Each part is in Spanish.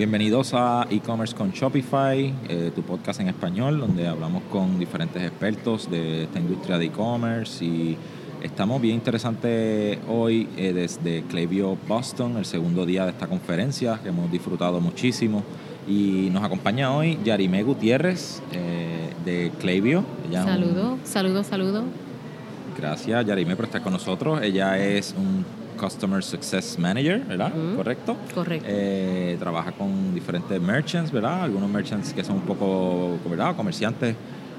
Bienvenidos a e-commerce con Shopify, eh, tu podcast en español, donde hablamos con diferentes expertos de esta industria de e-commerce y estamos bien interesantes hoy eh, desde Klaviyo Boston, el segundo día de esta conferencia que hemos disfrutado muchísimo. Y nos acompaña hoy Yarime Gutiérrez eh, de Klaviyo. Saludo, saludo, saludo. Gracias Yarime por estar con nosotros. Ella es un Customer Success Manager, ¿verdad? ¿Correcto? Correcto. Eh, trabaja con diferentes merchants, ¿verdad? Algunos merchants que son un poco, ¿verdad? Comerciantes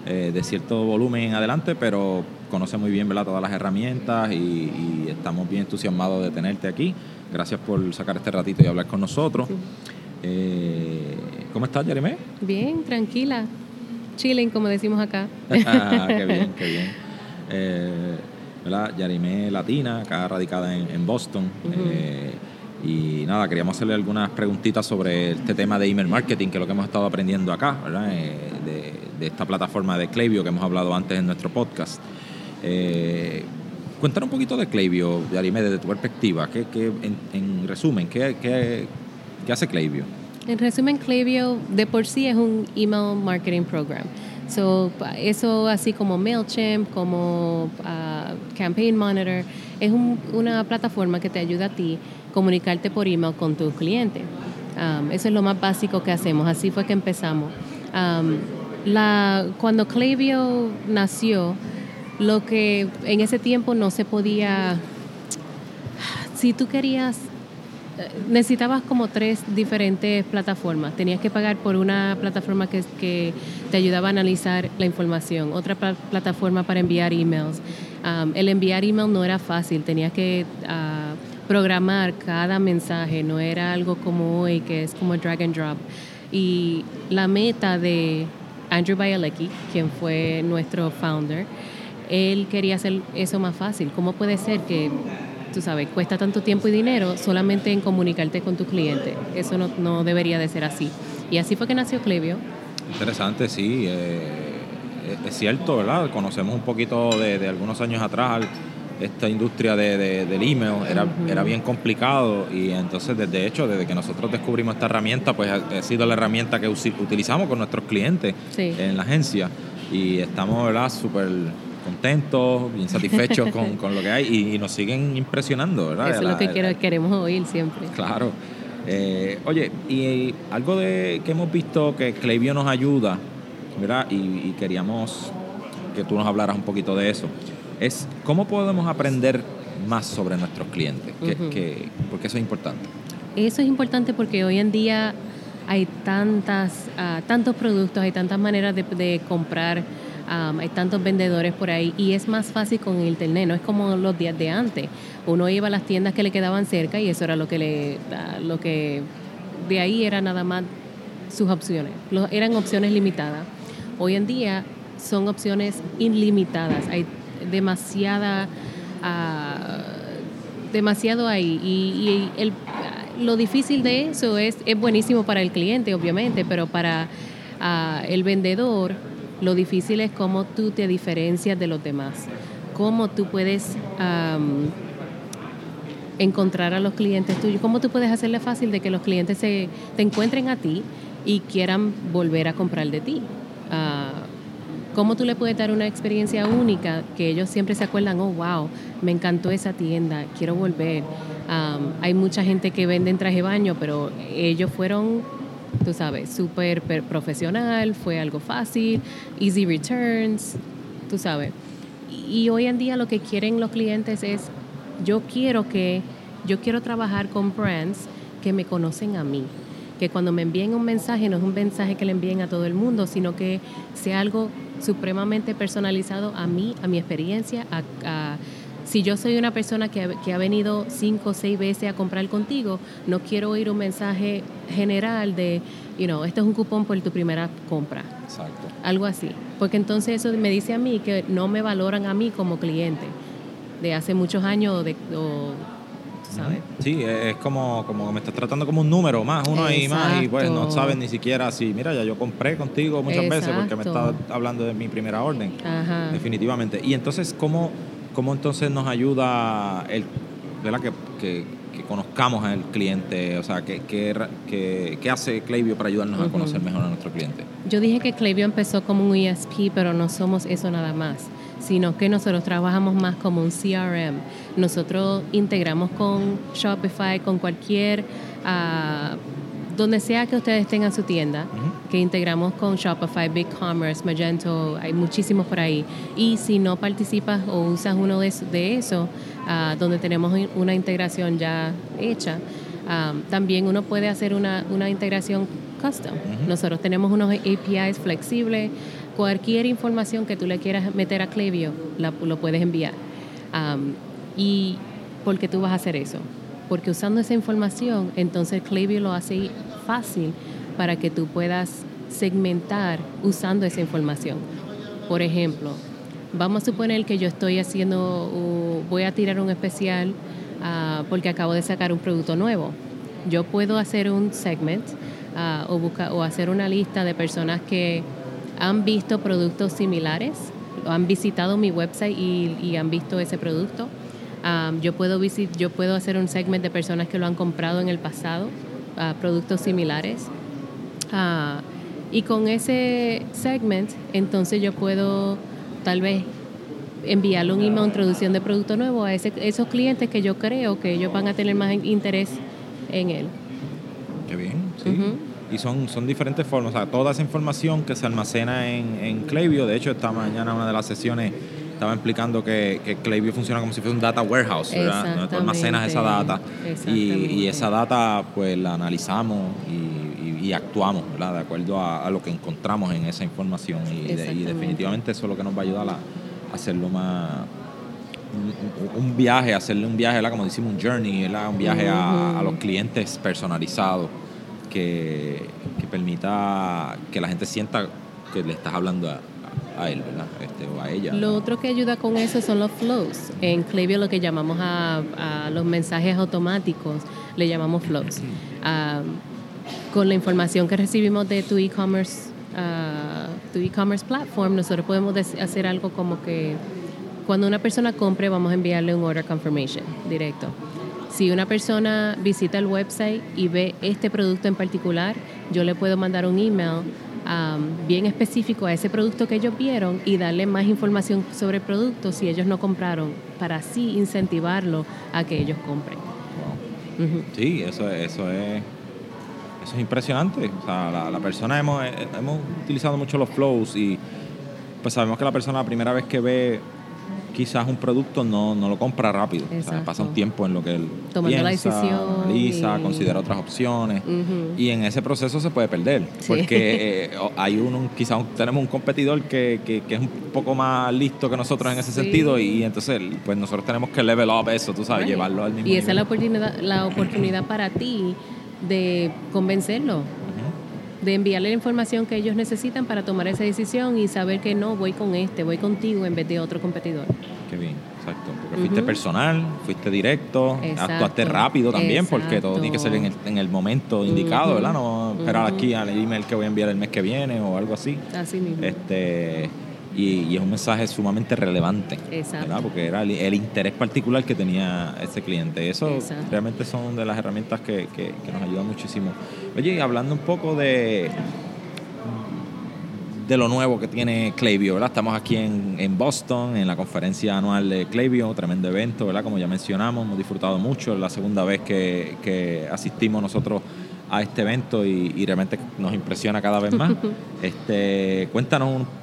eh, de cierto volumen en adelante, pero conoce muy bien, ¿verdad? Todas las herramientas y, estamos bien entusiasmados de tenerte aquí. Gracias por sacar este ratito y hablar con nosotros. Eh, ¿Cómo estás, Jeremy? Bien, tranquila. Chilling, como decimos acá. ah, qué bien, qué bien. ¿verdad? Yarimé Latina, acá radicada en, Boston. Eh, y nada, queríamos hacerle algunas preguntitas sobre este tema de email marketing, que es lo que hemos estado aprendiendo acá, ¿verdad? Eh, de, esta plataforma de Klaviyo que hemos hablado antes en nuestro podcast. Eh, cuéntanos un poquito de Klaviyo, Yarimé, desde tu perspectiva. ¿Qué, en, resumen, ¿qué, qué, qué hace Klaviyo? En resumen, Klaviyo de por sí es un email marketing program. So, eso así como MailChimp, como uh, Campaign Monitor, es una plataforma que te ayuda a ti comunicarte por email con tus clientes. Um, eso es lo más básico que hacemos, así fue que empezamos. Um, la, cuando Klaviyo nació, lo que en ese tiempo no se podía, si tú querías necesitabas como tres diferentes plataformas. Tenías que pagar por una plataforma que, te ayudaba a analizar la información, otra plataforma para enviar emails. Um, el enviar email no era fácil, tenías que uh, programar cada mensaje, no era algo como hoy que es como drag and drop. Y la meta de Andrew Bialecki, quien fue nuestro founder, él quería hacer eso más fácil. ¿Cómo puede ser que tú sabes, cuesta tanto tiempo y dinero solamente en comunicarte con tu cliente. Eso no, debería de ser así. Y así fue que nació Clevio. Interesante, sí. Eh, es cierto, ¿verdad? Conocemos un poquito de, algunos años atrás esta industria de, del email era, era bien complicado y entonces desde hecho desde que nosotros descubrimos esta herramienta pues ha, sido la herramienta que utilizamos con nuestros clientes en la agencia y estamos verdad súper contentos, bien satisfechos con, lo que hay y, nos siguen impresionando, ¿verdad? Eso es lo que queremos oír siempre. Claro. Eh, oye, y algo de que hemos visto que Clevio nos ayuda, ¿verdad? Y, queríamos que tú nos hablaras un poquito de eso, es cómo podemos aprender más sobre nuestros clientes, que, porque eso es importante. Eso es importante porque hoy en día hay tantas, ah, tantos productos, hay tantas maneras de, de comprar hay tantos vendedores por ahí y es más fácil con internet, no es como los días de antes. Uno iba a las tiendas que le quedaban cerca y eso era lo que le, lo que de ahí era nada más sus opciones. eran opciones limitadas. Hoy en día son opciones ilimitadas. Hay demasiada, ah, demasiado ahí y, el, lo difícil de eso es, es buenísimo para el cliente, obviamente, pero para ah, el vendedor lo difícil es cómo tú te diferencias de los demás, cómo tú puedes encontrar a los clientes tuyos, cómo tú puedes hacerle fácil de que los clientes se, te encuentren a ti y quieran volver a comprar de ti. Ah, cómo tú le puedes dar una experiencia única que ellos siempre se acuerdan, oh, wow, me encantó esa tienda, quiero volver. hay mucha gente que vende en traje baño, pero ellos fueron tú sabes, súper profesional, fue algo fácil, easy returns, tú sabes. Y hoy en día lo que quieren los clientes es, yo quiero que, yo quiero trabajar con brands que me conocen a mí, que cuando me envíen un mensaje no es un mensaje que le envíen a todo el mundo, sino que sea algo supremamente personalizado a mí, a mi experiencia, a si yo soy una persona que ha, venido cinco o seis veces a comprar contigo, no quiero oír un mensaje general de, you know, este es un cupón por tu primera compra. Exacto. Algo así. Porque entonces eso me dice a mí que no me valoran a mí como cliente de hace muchos años de, ¿sabes? Sí, es como, como me estás tratando como un número más, uno y más, y pues no sabes ni siquiera si, mira, ya yo compré contigo muchas veces porque me estás hablando de mi primera orden. Ajá. Definitivamente. Y entonces, ¿cómo, ¿Cómo entonces nos ayuda el, ¿verdad? Que, conozcamos al cliente? O sea, ¿qué, qué, hace Klaviyo para ayudarnos a conocer mejor a nuestro cliente? Yo dije que Klaviyo empezó como un ESP, pero no somos eso nada más, sino que nosotros trabajamos más como un CRM. Nosotros integramos con Shopify, con cualquier... Uh, donde sea que ustedes tengan su tienda, que integramos con Shopify, BigCommerce, Magento, hay muchísimos por ahí. Y si no participas o usas uno de, de eso, ah, donde tenemos una integración ya hecha, ah, también uno puede hacer una, una integración custom. Nosotros tenemos unos APIs flexibles. Cualquier información que tú le quieras meter a Klaviyo, lo puedes enviar. ¿Y por qué tú vas a hacer eso? Porque usando esa información, entonces Klaviyo lo hace fácil para que tú puedas segmentar usando esa información. Por ejemplo, vamos a suponer que yo estoy haciendo, voy a tirar un especial ah, porque acabo de sacar un producto nuevo. Yo puedo hacer un segment ah, o, o hacer una lista de personas que han visto productos similares, han visitado mi website y han visto ese producto yo, puedo visit, yo puedo hacer un segment de personas que lo han comprado en el pasado, productos similares. Ah, y con ese segment, entonces yo puedo tal vez enviarle un email introducción de producto nuevo a esos clientes que yo creo que ellos van a tener más interés en él. Qué bien, sí. Y son, son diferentes formas, o sea, toda esa información que se almacena en, en de hecho esta mañana una de las sesiones estaba explicando que, que Klaviyo funciona como si fuese un data warehouse, ¿verdad? Donde tú almacenas esa data y, esa data pues la analizamos y, actuamos, ¿verdad? De acuerdo a, lo que encontramos en esa información y, definitivamente eso es lo que nos va a ayudar a, hacerlo más un, viaje, hacerle un viaje, ¿verdad? como decimos, un journey, ¿verdad? un viaje a, los clientes personalizados que, que permita que la gente sienta que le estás hablando a, a él, ¿verdad? Este, o a ella. Lo otro que ayuda con eso son los flows. En Klaviyo lo que llamamos a, los mensajes automáticos, le llamamos flows. con la información que recibimos de tu e-commerce tu e-commerce platform, nosotros podemos hacer algo como que cuando una persona compre, vamos a enviarle un order confirmation directo. Si una persona visita el website y ve este producto en particular, yo le puedo mandar un email bien específico a ese producto que ellos vieron y darle más información sobre el producto si ellos no compraron, para así incentivarlo a que ellos compren. Sí, eso, eso es eso es impresionante. O sea, la, persona hemos, eh, hemos utilizado mucho los flows y pues sabemos que la persona la primera vez que ve quizás un producto no, no lo compra rápido. pasa un tiempo en lo que él piensa, la decisión considera otras opciones. Y en ese proceso se puede perder. Porque eh, hay uno, quizás tenemos un competidor que, que, es un poco más listo que nosotros en ese sentido. Y entonces, pues nosotros tenemos que level up eso, tú sabes, llevarlo al mismo Y esa es la oportunidad, la oportunidad para ti de convencerlo de enviarle la información que ellos necesitan para tomar esa decisión y saber que no, voy con este, voy contigo en vez de otro competidor. Qué bien, exacto. Porque fuiste personal, fuiste directo, actuaste rápido también, porque todo tiene que ser en el, en el momento indicado, ¿verdad? No esperar aquí al email que voy a enviar el mes que viene o algo así. Así mismo. Este, y, es un mensaje sumamente relevante, ¿verdad? Porque era el, interés particular que tenía ese cliente. Eso realmente son de las herramientas que, que, nos ayudan muchísimo. Oye, hablando un poco de de lo nuevo que tiene Klaviyo, ¿verdad? Estamos aquí en, en, Boston, en la conferencia anual de Klaviyo, tremendo evento, ¿verdad? Como ya mencionamos, hemos disfrutado mucho, es la segunda vez que, que asistimos nosotros a este evento y, y, realmente nos impresiona cada vez más. este, cuéntanos un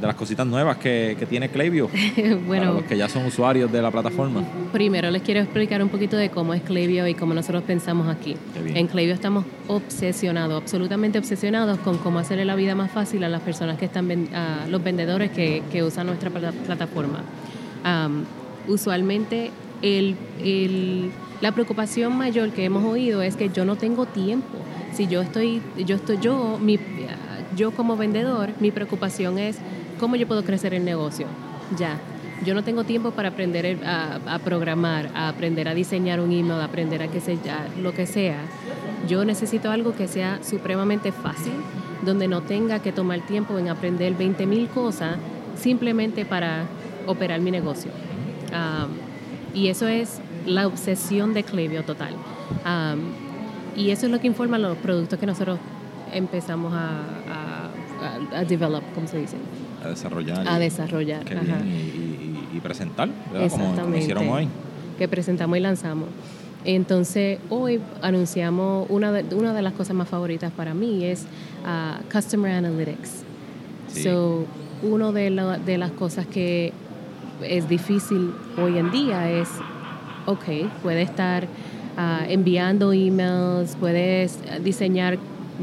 de las cositas nuevas que, que tiene Klaviyo bueno, para los que ya son usuarios de la plataforma. Primero les quiero explicar un poquito de cómo es Klaviyo y cómo nosotros pensamos aquí. En Klaviyo estamos obsesionados, absolutamente obsesionados con cómo hacerle la vida más fácil a las personas que están, a los vendedores que, que usan nuestra plataforma. usualmente el, el, la preocupación mayor que hemos oído es que yo no tengo tiempo. Si yo estoy, yo estoy, yo, mi, yo como vendedor, mi preocupación es ¿Cómo yo puedo crecer el negocio? Ya. Yo no tengo tiempo para aprender a, programar, a aprender a diseñar un email, a aprender a que sea, lo que sea. Yo necesito algo que sea supremamente fácil, donde no tenga que tomar tiempo en aprender 20 mil cosas simplemente para operar mi negocio. y eso es la obsesión de Clevio total. Um, y eso es lo que informa los productos que nosotros empezamos a, a, a, develop, ¿cómo se dice? A desarrollar. A desarrollar. y, y, presentar, Como, hicieron hoy. Que presentamos y lanzamos. Entonces, hoy anunciamos una de, una de las cosas más favoritas para mí es uh, Customer Analytics. So, una de, de las cosas que es difícil hoy en día es, ok, puede estar uh, enviando emails, puedes diseñar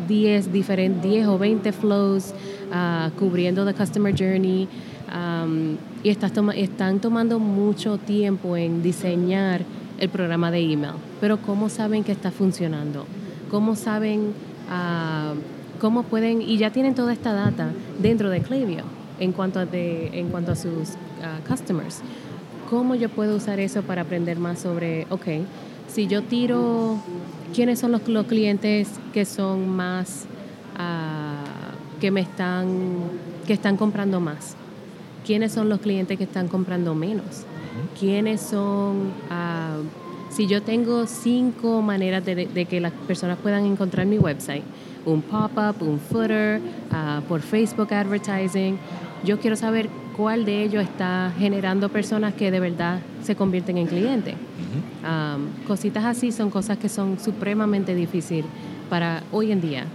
10 diferentes 10 o 20 flows uh, cubriendo the customer journey um, y estás están tomando mucho tiempo en diseñar el programa de email. Pero ¿cómo saben que está funcionando? ¿Cómo saben, uh, cómo pueden, y ya tienen toda esta data dentro de Klaviyo en cuanto a, de, en cuanto a sus uh, customers? ¿Cómo yo puedo usar eso para aprender más sobre, ok, si yo tiro, ¿quiénes son los, los clientes que son más, uh, que me están, que están comprando más? ¿Quiénes son los clientes que están comprando menos? quiénes son, uh, si yo tengo cinco maneras de, que las personas puedan encontrar mi website, un pop-up, un footer, uh, por Facebook advertising, yo quiero saber cuál de ellos está generando personas que de verdad se convierten en clientes. Um, cositas así son cosas que son supremamente difíciles para hoy en día.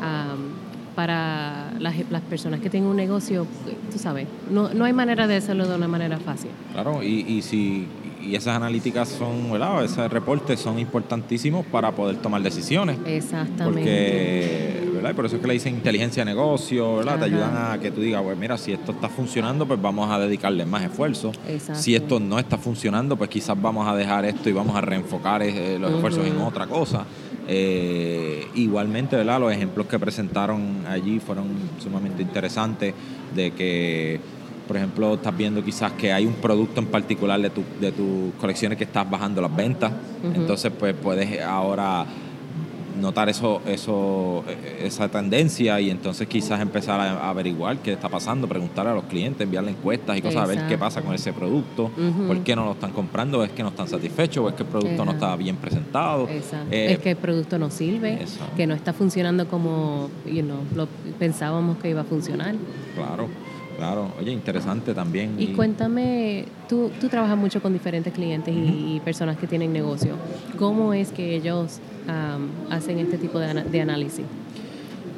Um, para las, las, personas que tienen un negocio, tú sabes, no, no hay manera de hacerlo de una manera fácil. Claro, y, y si y esas analíticas son, ¿verdad? Esos reportes son importantísimos para poder tomar decisiones. Exactamente. Porque, ¿verdad? Y por eso es que le dicen inteligencia de negocio, ¿verdad? Te ayudan a que tú digas, pues mira, si esto está funcionando, pues vamos a dedicarle más esfuerzo. Exacto. Si esto no está funcionando, pues quizás vamos a dejar esto y vamos a reenfocar eh, los esfuerzos en otra cosa. Eh, igualmente, ¿verdad? Los ejemplos que presentaron allí fueron sumamente interesantes de que, por ejemplo, estás viendo quizás que hay un producto en particular de, tu, de tus colecciones que estás bajando las ventas. Entonces, pues puedes ahora notar eso, eso, esa tendencia y entonces quizás empezar a averiguar qué está pasando, preguntar a los clientes, enviarle encuestas y cosas, a ver qué pasa con ese producto, por qué no lo están comprando, es que no están satisfechos, o es que el producto no está bien presentado. Eh, es que el producto no sirve, que no está funcionando como lo pensábamos que iba a funcionar. Claro. Claro, oye, interesante también. Y, cuéntame, tú, tú trabajas mucho con diferentes clientes y, personas que tienen negocio. ¿Cómo es que ellos hacen este tipo de, de análisis?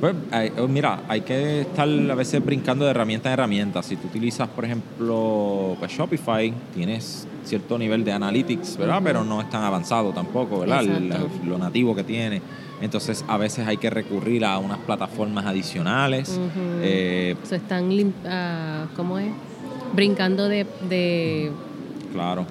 Pues oh, mira, hay que estar a veces brincando de herramienta en herramienta. Si tú utilizas, por ejemplo, pues Shopify, tienes cierto nivel de analytics, ¿verdad? Pero no es tan avanzado tampoco, ¿verdad? lo nativo que tiene. Entonces, a veces hay que recurrir a unas plataformas adicionales. Eh, Se están, uh, ¿cómo es? Brincando de... de... Claro.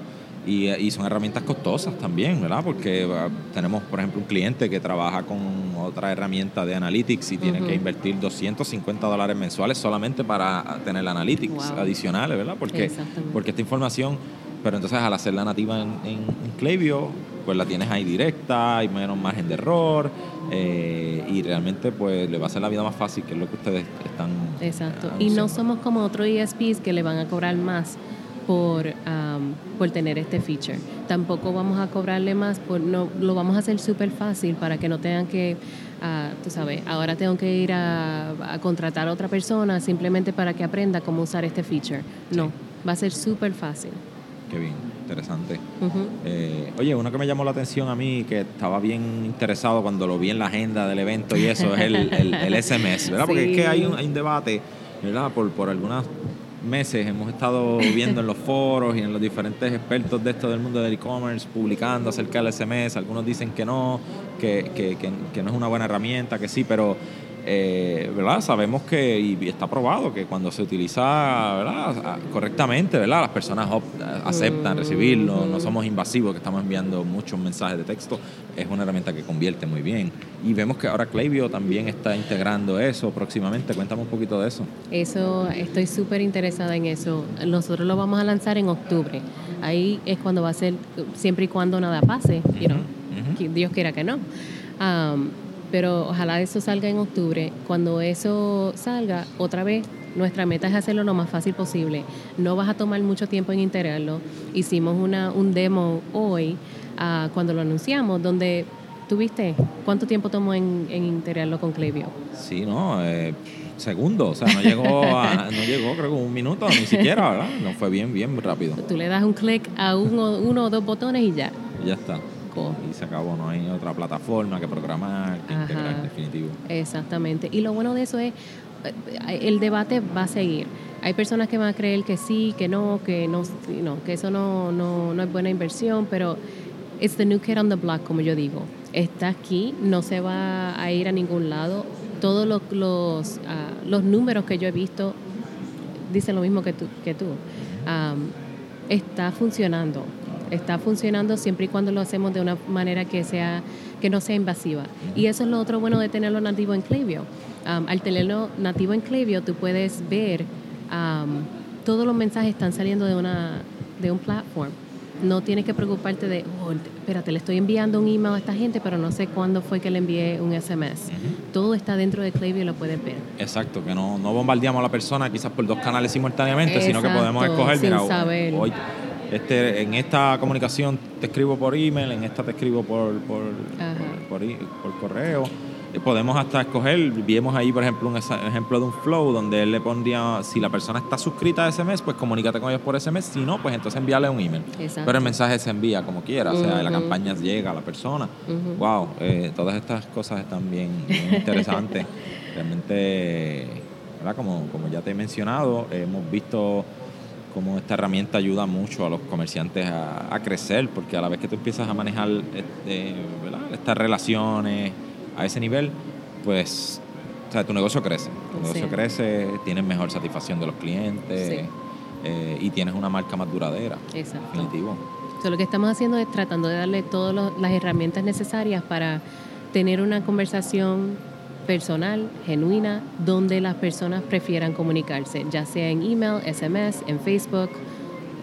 Y, y, son herramientas costosas también, ¿verdad? Porque uh, tenemos, por ejemplo, un cliente que trabaja con otra herramienta de analytics y tiene que invertir 250 dólares mensuales solamente para tener analytics adicionales, ¿verdad? Porque, porque esta información, pero entonces al hacerla nativa en, en, en Klaviyo, pues la tienes ahí directa, hay menos margen de error eh, y realmente pues le va a hacer la vida más fácil, que es lo que ustedes están... Exacto. y no somos como otros ESPs que le van a cobrar más por, por tener este feature. Tampoco vamos a cobrarle más, por, no, lo vamos a hacer súper fácil para que no tengan que, uh, tú sabes, ahora tengo que ir a, a, contratar a otra persona simplemente para que aprenda cómo usar este feature. No, va a ser súper fácil. Qué bien, interesante. Eh, oye, uno que me llamó la atención a mí, que estaba bien interesado cuando lo vi en la agenda del evento y eso, es el, el, SMS, ¿verdad? Porque es que hay un, hay un debate, ¿verdad? Por, por algunos meses hemos estado viendo en los foros y en los diferentes expertos de esto del mundo del e-commerce publicando acerca del SMS. Algunos dicen que no, que, que, que, que no es una buena herramienta, que sí, pero eh, ¿verdad? Sabemos que, y está probado, que cuando se utiliza ¿verdad? correctamente, ¿verdad? las personas aceptan recibirlo, no somos invasivos, que estamos enviando muchos mensajes de texto, es una herramienta que convierte muy bien. Y vemos que ahora Klaviyo también está integrando eso próximamente. Cuéntame un poquito de eso. Eso, estoy súper interesada en eso. Nosotros lo vamos a lanzar en octubre. Ahí es cuando va a ser, siempre y cuando nada pase, Dios quiera que no. Um, pero ojalá eso salga en octubre. Cuando eso salga, otra vez nuestra meta es hacerlo lo más fácil posible. No vas a tomar mucho tiempo en integrarlo. Hicimos una, un demo hoy ah, cuando lo anunciamos, donde ¿Tuviste? ¿Cuánto tiempo tomó en, en integrarlo con Klaviyo? Sí, no, eh, segundo, o sea, no llegó, a, no llegó creo que un minuto, ni siquiera, ¿verdad? No fue bien, bien rápido. Tú le das un clic a uno, uno o dos botones y ya. Ya está. Y se acabó, no hay otra plataforma que programar, que integrar, definitivo. Exactamente. Y lo bueno de eso es, eh, el debate va a seguir. Hay personas que van a creer que sí, que no, que no, no que eso no, no, no es buena inversión, pero it's the new kid on the block, como yo digo. Está aquí, no se va a ir a ningún lado. Todos los, los, ah, los números que yo he visto dicen lo mismo que tú. Que tú. está funcionando. Está funcionando siempre y cuando lo hacemos de una manera que sea que no sea invasiva. Y eso es lo otro bueno de tenerlo nativo en Klaviyo. al tenerlo nativo en Klaviyo, tú puedes ver todos los mensajes están saliendo de una de un platform no tienes que preocuparte de, oh, espérate, le estoy enviando un email a esta gente, pero no sé cuándo fue que le envié un SMS. Todo está dentro de Klaviyo y lo puedes ver. Exacto, que no, no bombardeamos a la persona quizás por dos canales simultáneamente, sino que podemos escoger, mira, hoy este, en esta comunicación te escribo por email, en esta te escribo por, por, por, por correo podemos hasta escoger, vimos ahí por ejemplo un ejemplo de un flow donde él le pondría, si la persona está suscrita a SMS, pues comunícate con ellos por SMS, si no, pues entonces envíale un email. Pero el mensaje se envía como quiera, o sea, la campaña llega a la persona. Wow, eh, todas estas cosas están bien, interesantes. Realmente, ¿verdad? Como, como ya te he mencionado, hemos visto cómo esta herramienta ayuda mucho a los comerciantes a, crecer, porque a la vez que tú empiezas a manejar este, estas relaciones, a ese nivel, pues o sea, tu negocio crece. Tu negocio crece, tienes mejor satisfacción de los clientes eh, y tienes una marca más duradera. Exacto. Definitivo. lo que estamos haciendo es tratando de darle todas las herramientas necesarias para tener una conversación personal, genuina, donde las personas prefieran comunicarse, ya sea en email, SMS, en Facebook,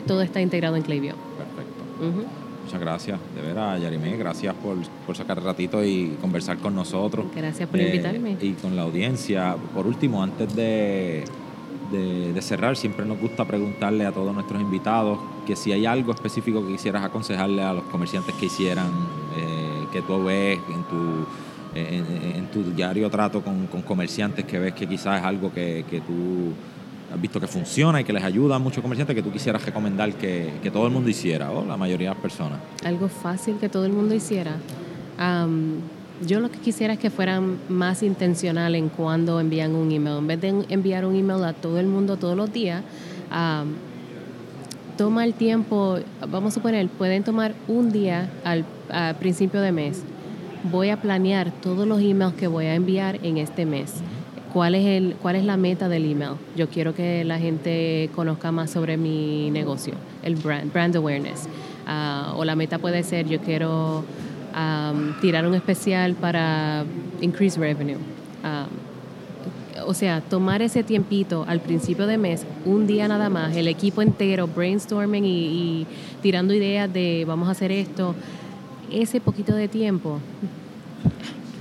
todo está integrado en Klaviyo. Perfecto. Muchas gracias, de veras, Yarimé. Gracias por, por sacar el ratito y conversar con nosotros. Gracias por invitarme. Y con la audiencia. Por último, antes de, de, cerrar, siempre nos gusta preguntarle a todos nuestros invitados que si hay algo específico que quisieras aconsejarle a los comerciantes que hicieran, eh, que tú ves en tu, en, tu diario trato con, comerciantes, que ves que quizás es algo que, tú has visto que funciona y que les ayuda a muchos comerciantes que tú quisieras recomendar que, todo el mundo hiciera, o la mayoría de las personas? Algo fácil que todo el mundo hiciera. yo lo que quisiera es que fueran más intencional en cuando envían un email. En vez de enviar un email a todo el mundo todos los días, toma el tiempo, vamos a suponer, pueden tomar un día al principio de mes. Voy a planear todos los emails que voy a enviar en este mes ¿Cuál es, el, ¿Cuál es la meta del email? Yo quiero que la gente conozca más sobre mi negocio, el brand, brand awareness. Ah, o la meta puede ser, yo quiero tirar un especial para increase revenue. o sea, tomar ese tiempito al principio de mes, un día nada más, el equipo entero brainstorming y, y tirando ideas de vamos a hacer esto, ese poquito de tiempo.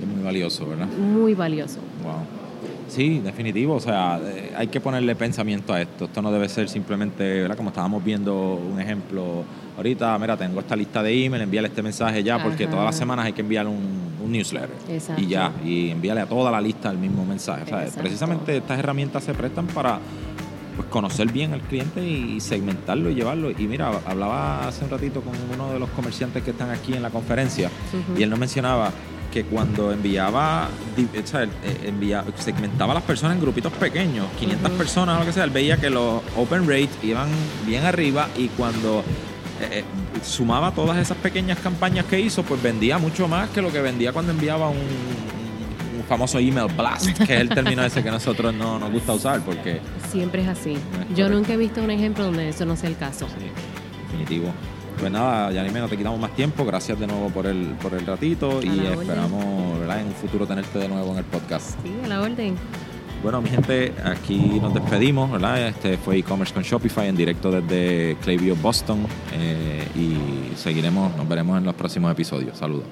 Es muy valioso, ¿verdad? Muy valioso. Wow. Sí, definitivo. O sea, eh, hay que ponerle pensamiento a esto. Esto no debe ser simplemente, ¿verdad? Como estábamos viendo un ejemplo ahorita, mira, tengo esta lista de email, envíale este mensaje ya, porque todas las semanas hay que enviar un, newsletter. Y ya, y envíale a toda la lista el mismo mensaje. O sea, precisamente estas herramientas se prestan para pues conocer bien al cliente y segmentarlo y llevarlo. Y mira, hablaba hace un ratito con uno de los comerciantes que están aquí en la conferencia y él nos mencionaba que cuando enviaba, enviaba, segmentaba a las personas en grupitos pequeños, 500 personas o lo que sea, él veía que los open rates iban bien arriba y cuando eh, eh, sumaba todas esas pequeñas campañas que hizo, pues vendía mucho más que lo que vendía cuando enviaba un, famoso email blast, que es el término ese que nosotros no nos gusta usar porque... Siempre es así. Yo nunca he visto un ejemplo donde eso no sea el caso. Sí, definitivo. Pues nada, ya ni menos te quitamos más tiempo. Gracias de nuevo por el, por el ratito y esperamos en un futuro tenerte de nuevo en el podcast. Sí, a la orden. Bueno, mi gente, aquí nos despedimos, ¿verdad? Este fue e-commerce con Shopify en directo desde Clayview, Boston. Eh, y seguiremos, nos veremos en los próximos episodios. Saludos.